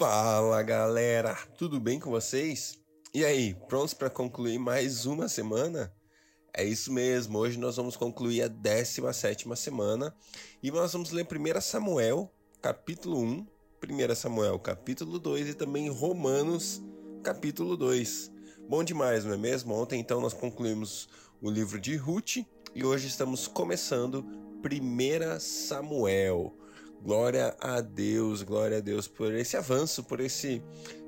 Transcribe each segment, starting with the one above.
Fala galera, tudo bem com vocês? E aí, prontos para concluir mais uma semana? É isso mesmo, hoje nós vamos concluir a 17 semana e nós vamos ler 1 Samuel, capítulo 1, 1 Samuel, capítulo 2 e também Romanos, capítulo 2. Bom demais, não é mesmo? Ontem então nós concluímos o livro de Ruth e hoje estamos começando 1 Samuel. Glória a Deus, glória a Deus por esse avanço, por esse,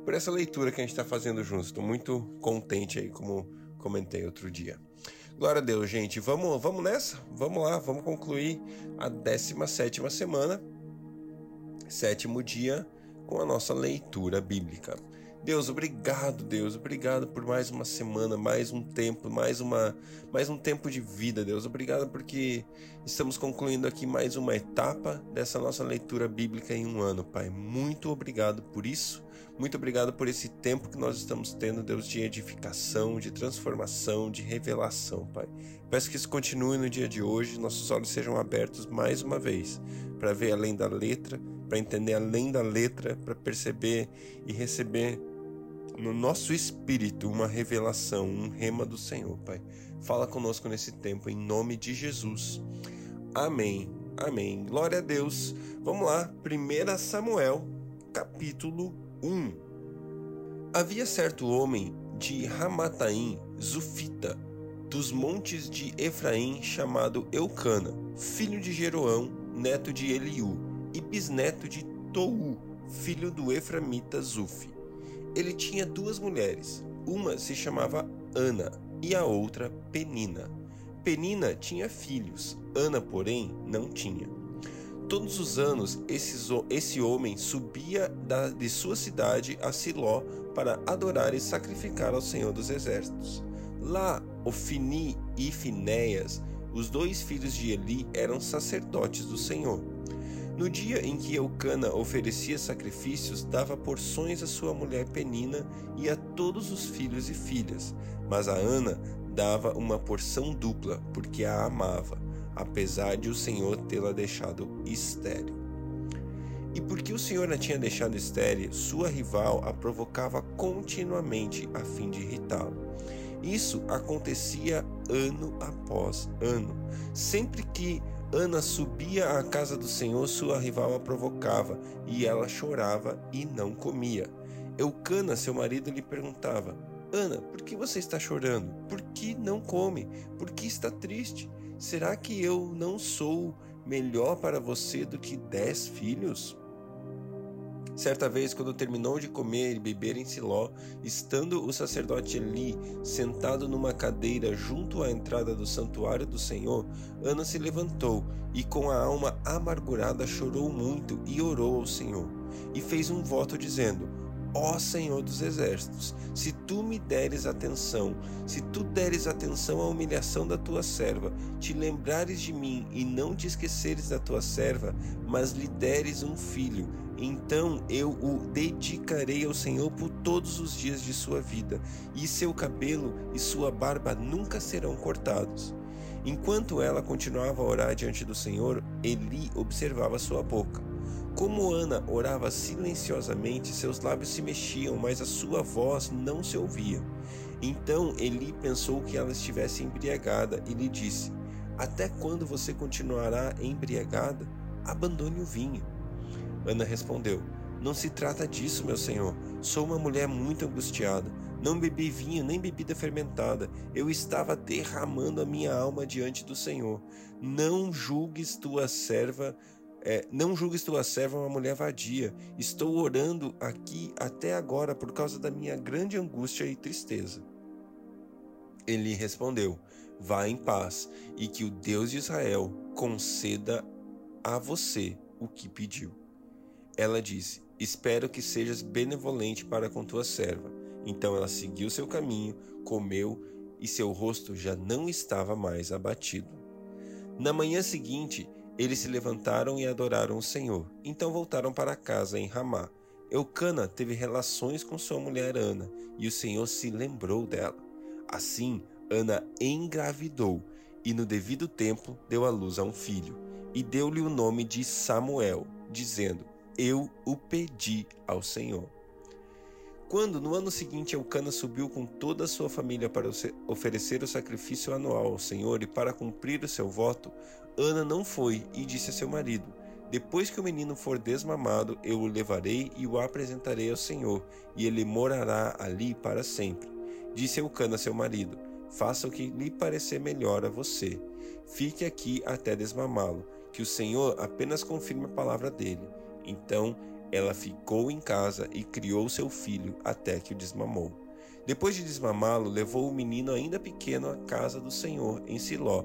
por essa leitura que a gente está fazendo juntos. Estou muito contente aí, como comentei outro dia. Glória a Deus, gente. Vamos, vamos nessa? Vamos lá, vamos concluir a 17 semana, sétimo dia, com a nossa leitura bíblica. Deus, obrigado, Deus, obrigado por mais uma semana, mais um tempo, mais uma, mais um tempo de vida, Deus. Obrigado porque estamos concluindo aqui mais uma etapa dessa nossa leitura bíblica em um ano, Pai. Muito obrigado por isso. Muito obrigado por esse tempo que nós estamos tendo, Deus, de edificação, de transformação, de revelação, Pai. Peço que isso continue no dia de hoje, nossos olhos sejam abertos mais uma vez para ver além da letra, para entender além da letra, para perceber e receber no nosso espírito uma revelação, um rema do Senhor, Pai. Fala conosco nesse tempo, em nome de Jesus. Amém. Amém. Glória a Deus. Vamos lá, 1 Samuel, capítulo 1. Havia certo homem de Ramataim, Zufita, dos montes de Efraim, chamado Eucana, filho de Jeroão, neto de Eliú, e bisneto de Tou, filho do Eframita Zufi. Ele tinha duas mulheres, uma se chamava Ana e a outra Penina. Penina tinha filhos, Ana, porém, não tinha. Todos os anos, esses, esse homem subia da, de sua cidade a Siló para adorar e sacrificar ao Senhor dos Exércitos. Lá, Ofini e Finéias, os dois filhos de Eli, eram sacerdotes do Senhor. No dia em que Eucana oferecia sacrifícios, dava porções à sua mulher Penina e a todos os filhos e filhas, mas a Ana dava uma porção dupla, porque a amava, apesar de o Senhor tê-la deixado estéril. E porque o Senhor a tinha deixado estéril, sua rival a provocava continuamente a fim de irritá-lo. Isso acontecia ano após ano. Sempre que Ana subia à casa do Senhor, sua rival a provocava, e ela chorava e não comia. Eucana, seu marido, lhe perguntava: Ana, por que você está chorando? Por que não come? Por que está triste? Será que eu não sou melhor para você do que dez filhos? Certa vez, quando terminou de comer e beber em Siló, estando o sacerdote Eli sentado numa cadeira junto à entrada do santuário do Senhor, Ana se levantou e, com a alma amargurada, chorou muito e orou ao Senhor. E fez um voto dizendo: Ó Senhor dos exércitos, se tu me deres atenção, se tu deres atenção à humilhação da tua serva, te lembrares de mim e não te esqueceres da tua serva, mas lhe deres um filho, então eu o dedicarei ao Senhor por todos os dias de sua vida, e seu cabelo e sua barba nunca serão cortados. Enquanto ela continuava a orar diante do Senhor, Eli observava sua boca. Como Ana orava silenciosamente, seus lábios se mexiam, mas a sua voz não se ouvia. Então Eli pensou que ela estivesse embriagada e lhe disse: Até quando você continuará embriagada? Abandone o vinho. Ana respondeu: Não se trata disso, meu senhor. Sou uma mulher muito angustiada. Não bebi vinho nem bebida fermentada. Eu estava derramando a minha alma diante do Senhor. Não julgues tua serva é, não julgues tua serva uma mulher vadia. Estou orando aqui até agora por causa da minha grande angústia e tristeza. Ele respondeu: Vá em paz, e que o Deus de Israel conceda a você o que pediu. Ela disse: Espero que sejas benevolente para com tua serva. Então ela seguiu seu caminho, comeu, e seu rosto já não estava mais abatido. Na manhã seguinte, eles se levantaram e adoraram o Senhor. Então voltaram para casa em Ramá. Eucana teve relações com sua mulher Ana, e o Senhor se lembrou dela. Assim, Ana engravidou e no devido tempo deu à luz a um filho, e deu-lhe o nome de Samuel, dizendo: eu o pedi ao Senhor. Quando no ano seguinte Eucana subiu com toda a sua família para oferecer o sacrifício anual ao Senhor e para cumprir o seu voto, Ana não foi e disse a seu marido: Depois que o menino for desmamado, eu o levarei e o apresentarei ao Senhor, e ele morará ali para sempre. Disse Eucana a seu marido: Faça o que lhe parecer melhor a você. Fique aqui até desmamá-lo, que o Senhor apenas confirme a palavra dele. Então ela ficou em casa e criou seu filho até que o desmamou. Depois de desmamá-lo, levou o menino ainda pequeno à casa do Senhor em Siló,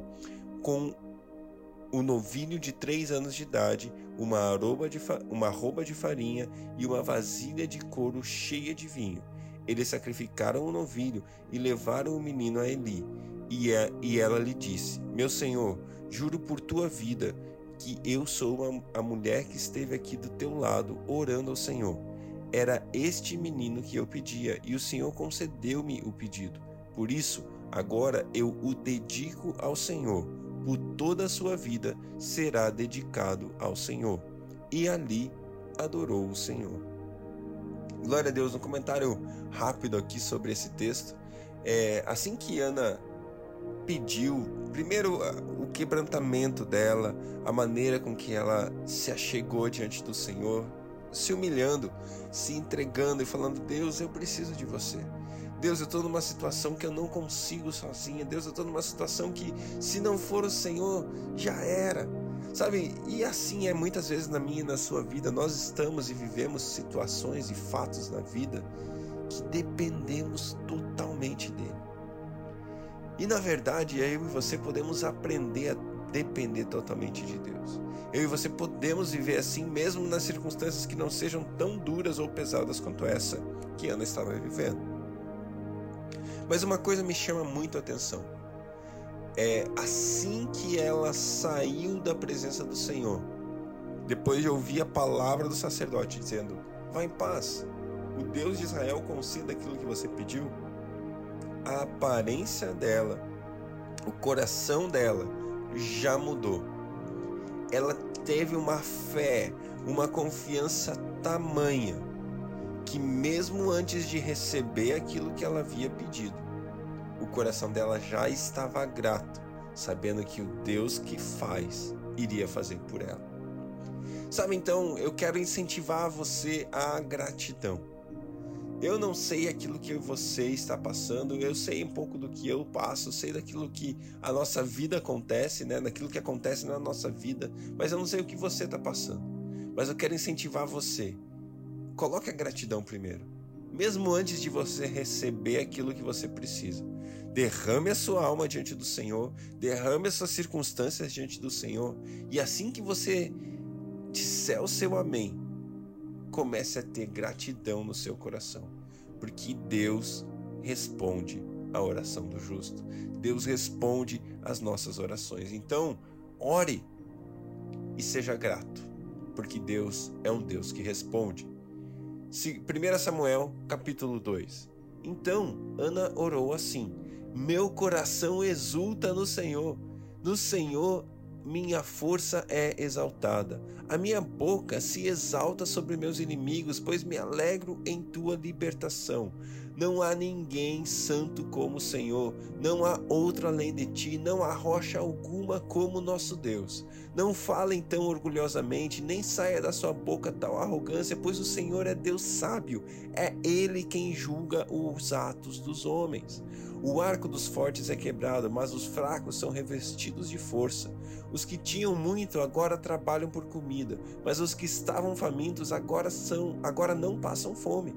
com o novilho de três anos de idade, uma, arroba de uma roupa de farinha e uma vasilha de couro cheia de vinho. Eles sacrificaram o novilho e levaram o menino a Eli. E, a, e ela lhe disse: Meu senhor, juro por tua vida que eu sou a, a mulher que esteve aqui do teu lado, orando ao Senhor. Era este menino que eu pedia, e o Senhor concedeu-me o pedido. Por isso, agora eu o dedico ao Senhor. Por toda a sua vida será dedicado ao Senhor. E ali adorou o Senhor. Glória a Deus. Um comentário rápido aqui sobre esse texto. É, assim que Ana pediu, primeiro, o quebrantamento dela, a maneira com que ela se achegou diante do Senhor, se humilhando, se entregando e falando: Deus, eu preciso de você. Deus, eu estou numa situação que eu não consigo sozinha. Deus, eu estou numa situação que, se não for o Senhor, já era. Sabe? E assim é muitas vezes na minha e na sua vida. Nós estamos e vivemos situações e fatos na vida que dependemos totalmente dele. E na verdade, eu e você podemos aprender a depender totalmente de Deus. Eu e você podemos viver assim mesmo nas circunstâncias que não sejam tão duras ou pesadas quanto essa que Ana estava vivendo. Mas uma coisa me chama muito a atenção. É assim que ela saiu da presença do Senhor, depois de ouvir a palavra do sacerdote dizendo: Vá em paz, o Deus de Israel conceda aquilo que você pediu a aparência dela, o coração dela já mudou. Ela teve uma fé, uma confiança tamanha que mesmo antes de receber aquilo que ela havia pedido, o coração dela já estava grato, sabendo que o Deus que faz iria fazer por ela. Sabe, então, eu quero incentivar você à gratidão. Eu não sei aquilo que você está passando, eu sei um pouco do que eu passo, sei daquilo que a nossa vida acontece, né? Daquilo que acontece na nossa vida, mas eu não sei o que você está passando. Mas eu quero incentivar você. Coloque a gratidão primeiro, mesmo antes de você receber aquilo que você precisa. Derrame a sua alma diante do Senhor, derrame as suas circunstâncias diante do Senhor, e assim que você disser o seu amém, comece a ter gratidão no seu coração, porque Deus responde a oração do justo. Deus responde às nossas orações. Então, ore e seja grato, porque Deus é um Deus que responde. 1 Samuel, capítulo 2. Então, Ana orou assim: Meu coração exulta no Senhor. No Senhor minha força é exaltada. A minha boca se exalta sobre meus inimigos, pois me alegro em tua libertação. Não há ninguém santo como o Senhor, não há outro além de ti, não há rocha alguma como nosso Deus. Não falem tão orgulhosamente, nem saia da sua boca tal arrogância, pois o Senhor é Deus sábio, é Ele quem julga os atos dos homens. O arco dos fortes é quebrado, mas os fracos são revestidos de força. Os que tinham muito agora trabalham por comida, mas os que estavam famintos agora são, agora não passam fome.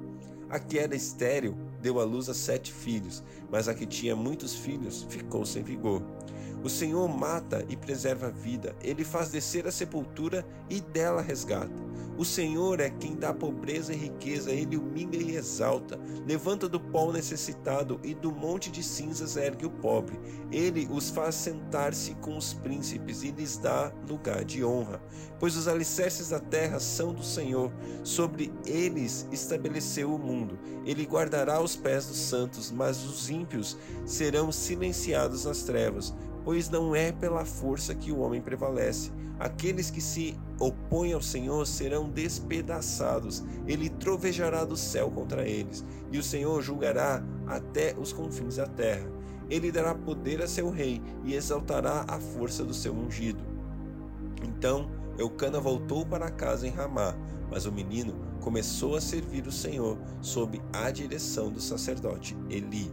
A que era estéril deu à luz a sete filhos, mas a que tinha muitos filhos ficou sem vigor. O Senhor mata e preserva a vida, ele faz descer a sepultura e dela resgata. O Senhor é quem dá pobreza e riqueza, ele humilha e exalta, levanta do pó o necessitado e do monte de cinzas ergue o pobre. Ele os faz sentar-se com os príncipes e lhes dá lugar de honra. Pois os alicerces da terra são do Senhor, sobre eles estabeleceu o mundo. Ele guardará os pés dos santos, mas os ímpios serão silenciados nas trevas pois não é pela força que o homem prevalece. Aqueles que se opõem ao Senhor serão despedaçados. Ele trovejará do céu contra eles, e o Senhor julgará até os confins da terra. Ele dará poder a seu rei e exaltará a força do seu ungido. Então Eucana voltou para casa em Ramá, mas o menino começou a servir o Senhor sob a direção do sacerdote Eli.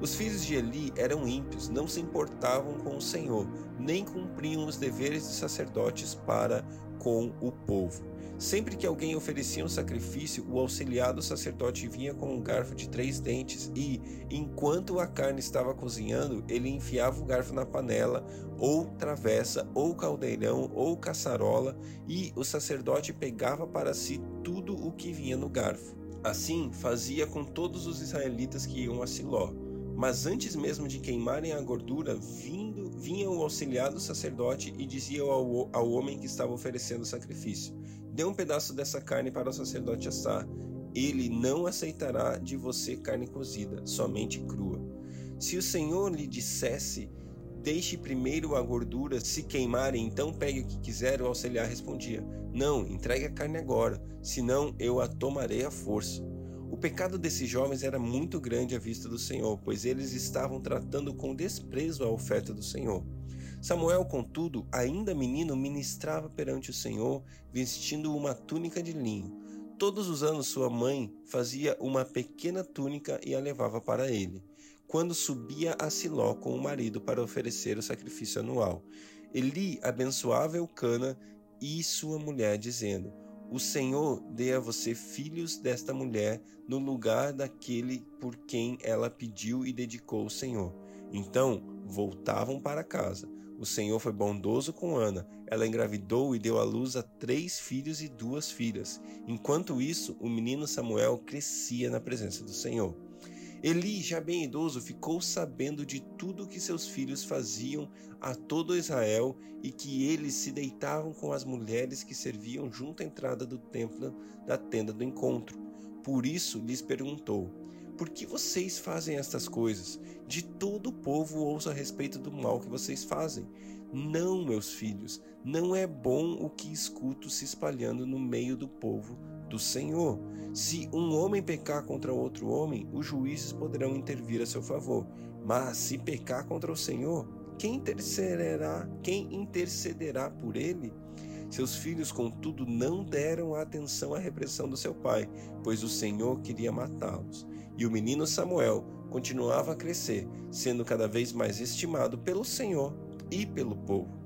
Os filhos de Eli eram ímpios, não se importavam com o Senhor, nem cumpriam os deveres de sacerdotes para com o povo. Sempre que alguém oferecia um sacrifício, o auxiliar do sacerdote vinha com um garfo de três dentes e, enquanto a carne estava cozinhando, ele enfiava o garfo na panela, ou travessa, ou caldeirão, ou caçarola, e o sacerdote pegava para si tudo o que vinha no garfo. Assim fazia com todos os israelitas que iam a Siló. Mas antes mesmo de queimarem a gordura, vindo, vinha o auxiliar do sacerdote e dizia ao, ao homem que estava oferecendo o sacrifício: Dê um pedaço dessa carne para o sacerdote assar. Ele não aceitará de você carne cozida, somente crua. Se o Senhor lhe dissesse: Deixe primeiro a gordura se queimar, então pegue o que quiser, o auxiliar respondia: Não, entregue a carne agora, senão eu a tomarei à força. O pecado desses jovens era muito grande à vista do Senhor, pois eles estavam tratando com desprezo a oferta do Senhor. Samuel, contudo, ainda menino, ministrava perante o Senhor, vestindo uma túnica de linho. Todos os anos sua mãe fazia uma pequena túnica e a levava para ele, quando subia a Siló com o marido para oferecer o sacrifício anual. Eli abençoava Eucana e sua mulher, dizendo: o Senhor dê a você filhos desta mulher no lugar daquele por quem ela pediu e dedicou o Senhor. Então voltavam para casa. O Senhor foi bondoso com Ana. Ela engravidou e deu à luz a três filhos e duas filhas. Enquanto isso, o menino Samuel crescia na presença do Senhor. Eli, já bem idoso, ficou sabendo de tudo que seus filhos faziam a todo Israel e que eles se deitavam com as mulheres que serviam junto à entrada do templo da tenda do encontro. Por isso lhes perguntou: Por que vocês fazem estas coisas? De todo o povo ouço a respeito do mal que vocês fazem. Não, meus filhos, não é bom o que escuto se espalhando no meio do povo do Senhor. Se um homem pecar contra outro homem, os juízes poderão intervir a seu favor. Mas se pecar contra o Senhor, quem intercederá, quem intercederá por ele? Seus filhos, contudo, não deram atenção à repressão do seu pai, pois o Senhor queria matá-los. E o menino Samuel continuava a crescer, sendo cada vez mais estimado pelo Senhor e pelo povo.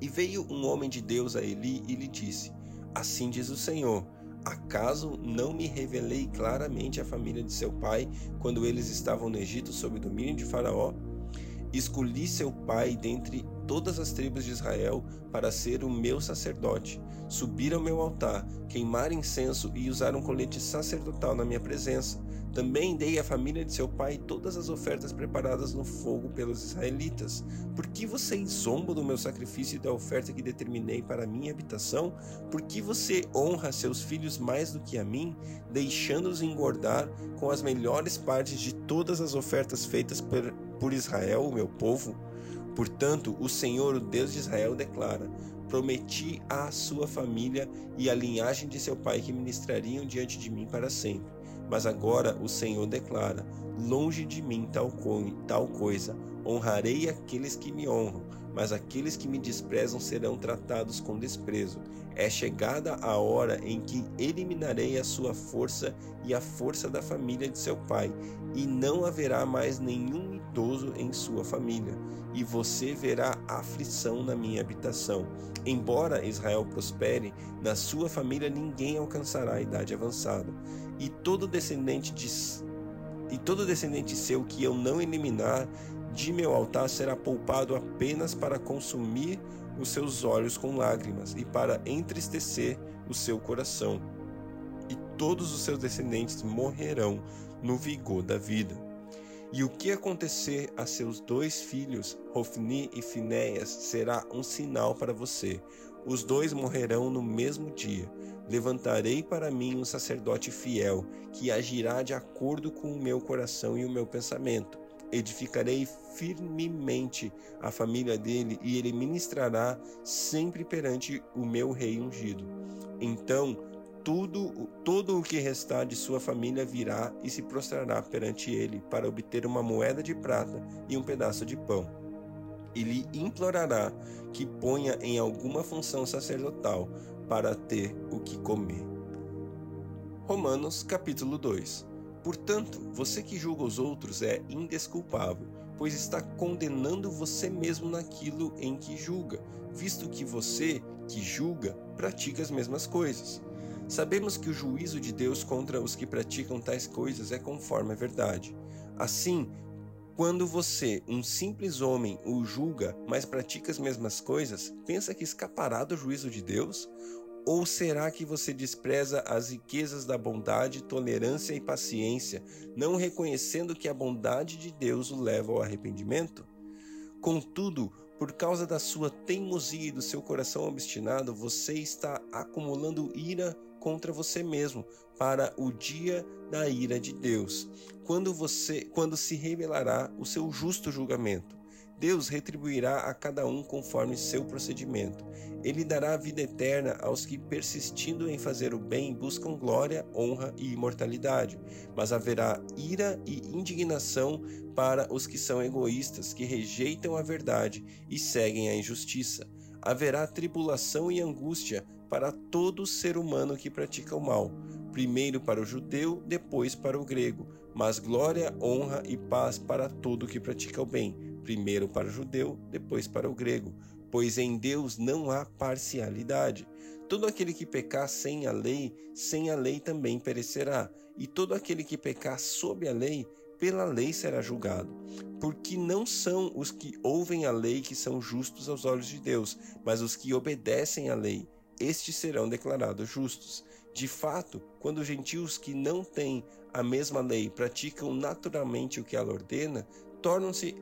E veio um homem de Deus a Eli e lhe disse: Assim diz o Senhor: Acaso não me revelei claramente à família de seu pai quando eles estavam no Egito sob o domínio de Faraó? Escolhi seu pai dentre todas as tribos de Israel para ser o meu sacerdote, subir ao meu altar, queimar incenso e usar um colete sacerdotal na minha presença. Também dei à família de seu pai todas as ofertas preparadas no fogo pelos israelitas. Por que vocês zombam do meu sacrifício e da oferta que determinei para minha habitação? Por que você honra seus filhos mais do que a mim, deixando-os engordar com as melhores partes de todas as ofertas feitas por, por Israel, o meu povo? Portanto, o Senhor, o Deus de Israel, declara: Prometi à sua família e à linhagem de seu pai que ministrariam diante de mim para sempre. Mas agora o Senhor declara: Longe de mim tal, tal coisa. Honrarei aqueles que me honram, mas aqueles que me desprezam serão tratados com desprezo. É chegada a hora em que eliminarei a sua força e a força da família de seu pai, e não haverá mais nenhum idoso em sua família, e você verá aflição na minha habitação. Embora Israel prospere, na sua família ninguém alcançará a idade avançada e todo descendente de e todo descendente seu que eu não eliminar de meu altar será poupado apenas para consumir os seus olhos com lágrimas e para entristecer o seu coração. E todos os seus descendentes morrerão no vigor da vida. E o que acontecer a seus dois filhos, Rofni e Finéias, será um sinal para você. Os dois morrerão no mesmo dia Levantarei para mim um sacerdote fiel, que agirá de acordo com o meu coração e o meu pensamento. Edificarei firmemente a família dele e ele ministrará sempre perante o meu rei ungido. Então, tudo, todo o que restar de sua família virá e se prostrará perante ele para obter uma moeda de prata e um pedaço de pão. E lhe implorará que ponha em alguma função sacerdotal para ter o que comer. Romanos capítulo 2 Portanto, você que julga os outros é indesculpável, pois está condenando você mesmo naquilo em que julga, visto que você, que julga, pratica as mesmas coisas. Sabemos que o juízo de Deus contra os que praticam tais coisas é conforme a verdade. Assim, quando você, um simples homem, o julga, mas pratica as mesmas coisas, pensa que escapará do juízo de Deus? Ou será que você despreza as riquezas da bondade, tolerância e paciência, não reconhecendo que a bondade de Deus o leva ao arrependimento? Contudo, por causa da sua teimosia e do seu coração obstinado, você está acumulando ira contra você mesmo para o dia da ira de Deus, quando você quando se revelará o seu justo julgamento. Deus retribuirá a cada um conforme seu procedimento. Ele dará vida eterna aos que, persistindo em fazer o bem, buscam glória, honra e imortalidade. Mas haverá ira e indignação para os que são egoístas, que rejeitam a verdade e seguem a injustiça. Haverá tribulação e angústia para todo ser humano que pratica o mal, primeiro para o judeu, depois para o grego, mas glória, honra e paz para todo que pratica o bem primeiro para o judeu, depois para o grego, pois em Deus não há parcialidade. Todo aquele que pecar sem a lei, sem a lei também perecerá, e todo aquele que pecar sob a lei, pela lei será julgado. Porque não são os que ouvem a lei que são justos aos olhos de Deus, mas os que obedecem à lei, estes serão declarados justos. De fato, quando os gentios que não têm a mesma lei praticam naturalmente o que ela ordena, tornam-se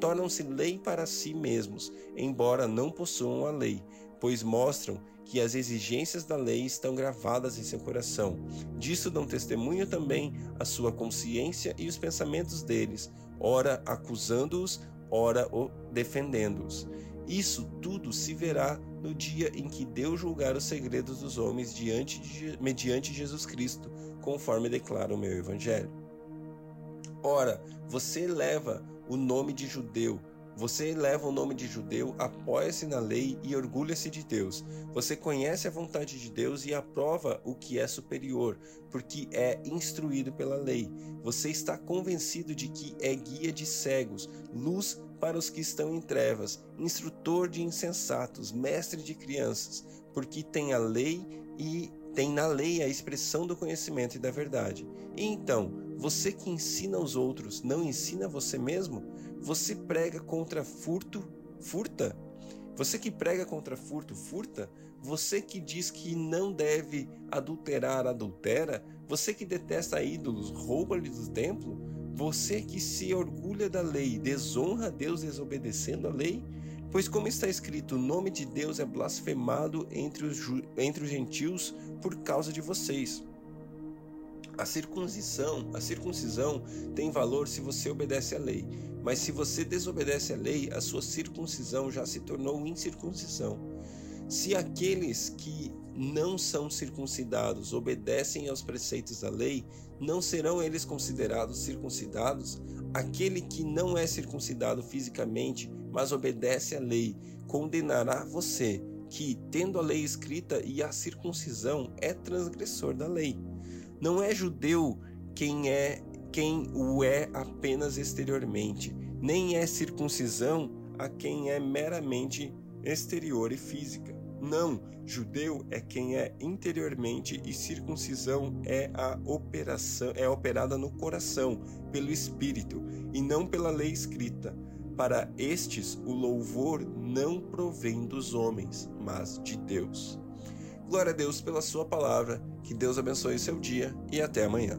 tornam-se lei para si mesmos, embora não possuam a lei, pois mostram que as exigências da lei estão gravadas em seu coração. Disso dão testemunho também a sua consciência e os pensamentos deles, ora acusando-os, ora defendendo-os. Isso tudo se verá no dia em que Deus julgar os segredos dos homens diante de, mediante Jesus Cristo, conforme declara o meu Evangelho. Ora, você leva o nome de judeu. Você leva o nome de judeu, apoia-se na lei e orgulha-se de Deus. Você conhece a vontade de Deus e aprova o que é superior, porque é instruído pela lei. Você está convencido de que é guia de cegos, luz para os que estão em trevas, instrutor de insensatos, mestre de crianças, porque tem a lei e tem na lei a expressão do conhecimento e da verdade. E então, você que ensina aos outros, não ensina você mesmo? Você prega contra furto, furta? Você que prega contra furto, furta? Você que diz que não deve adulterar, adultera? Você que detesta ídolos, rouba-lhe do templo? Você que se orgulha da lei, desonra a Deus desobedecendo a lei? Pois, como está escrito, o nome de Deus é blasfemado entre os, entre os gentios por causa de vocês. A circuncisão, a circuncisão tem valor se você obedece à lei, mas se você desobedece à lei, a sua circuncisão já se tornou incircuncisão. Se aqueles que não são circuncidados obedecem aos preceitos da lei, não serão eles considerados circuncidados? Aquele que não é circuncidado fisicamente, mas obedece à lei, condenará você, que, tendo a lei escrita e a circuncisão, é transgressor da lei. Não é judeu quem é quem o é apenas exteriormente, nem é circuncisão a quem é meramente exterior e física. Não, judeu é quem é interiormente e circuncisão é a operação é operada no coração, pelo espírito e não pela lei escrita. Para estes o louvor não provém dos homens, mas de Deus. Glória a Deus pela sua palavra. Que Deus abençoe seu dia e até amanhã.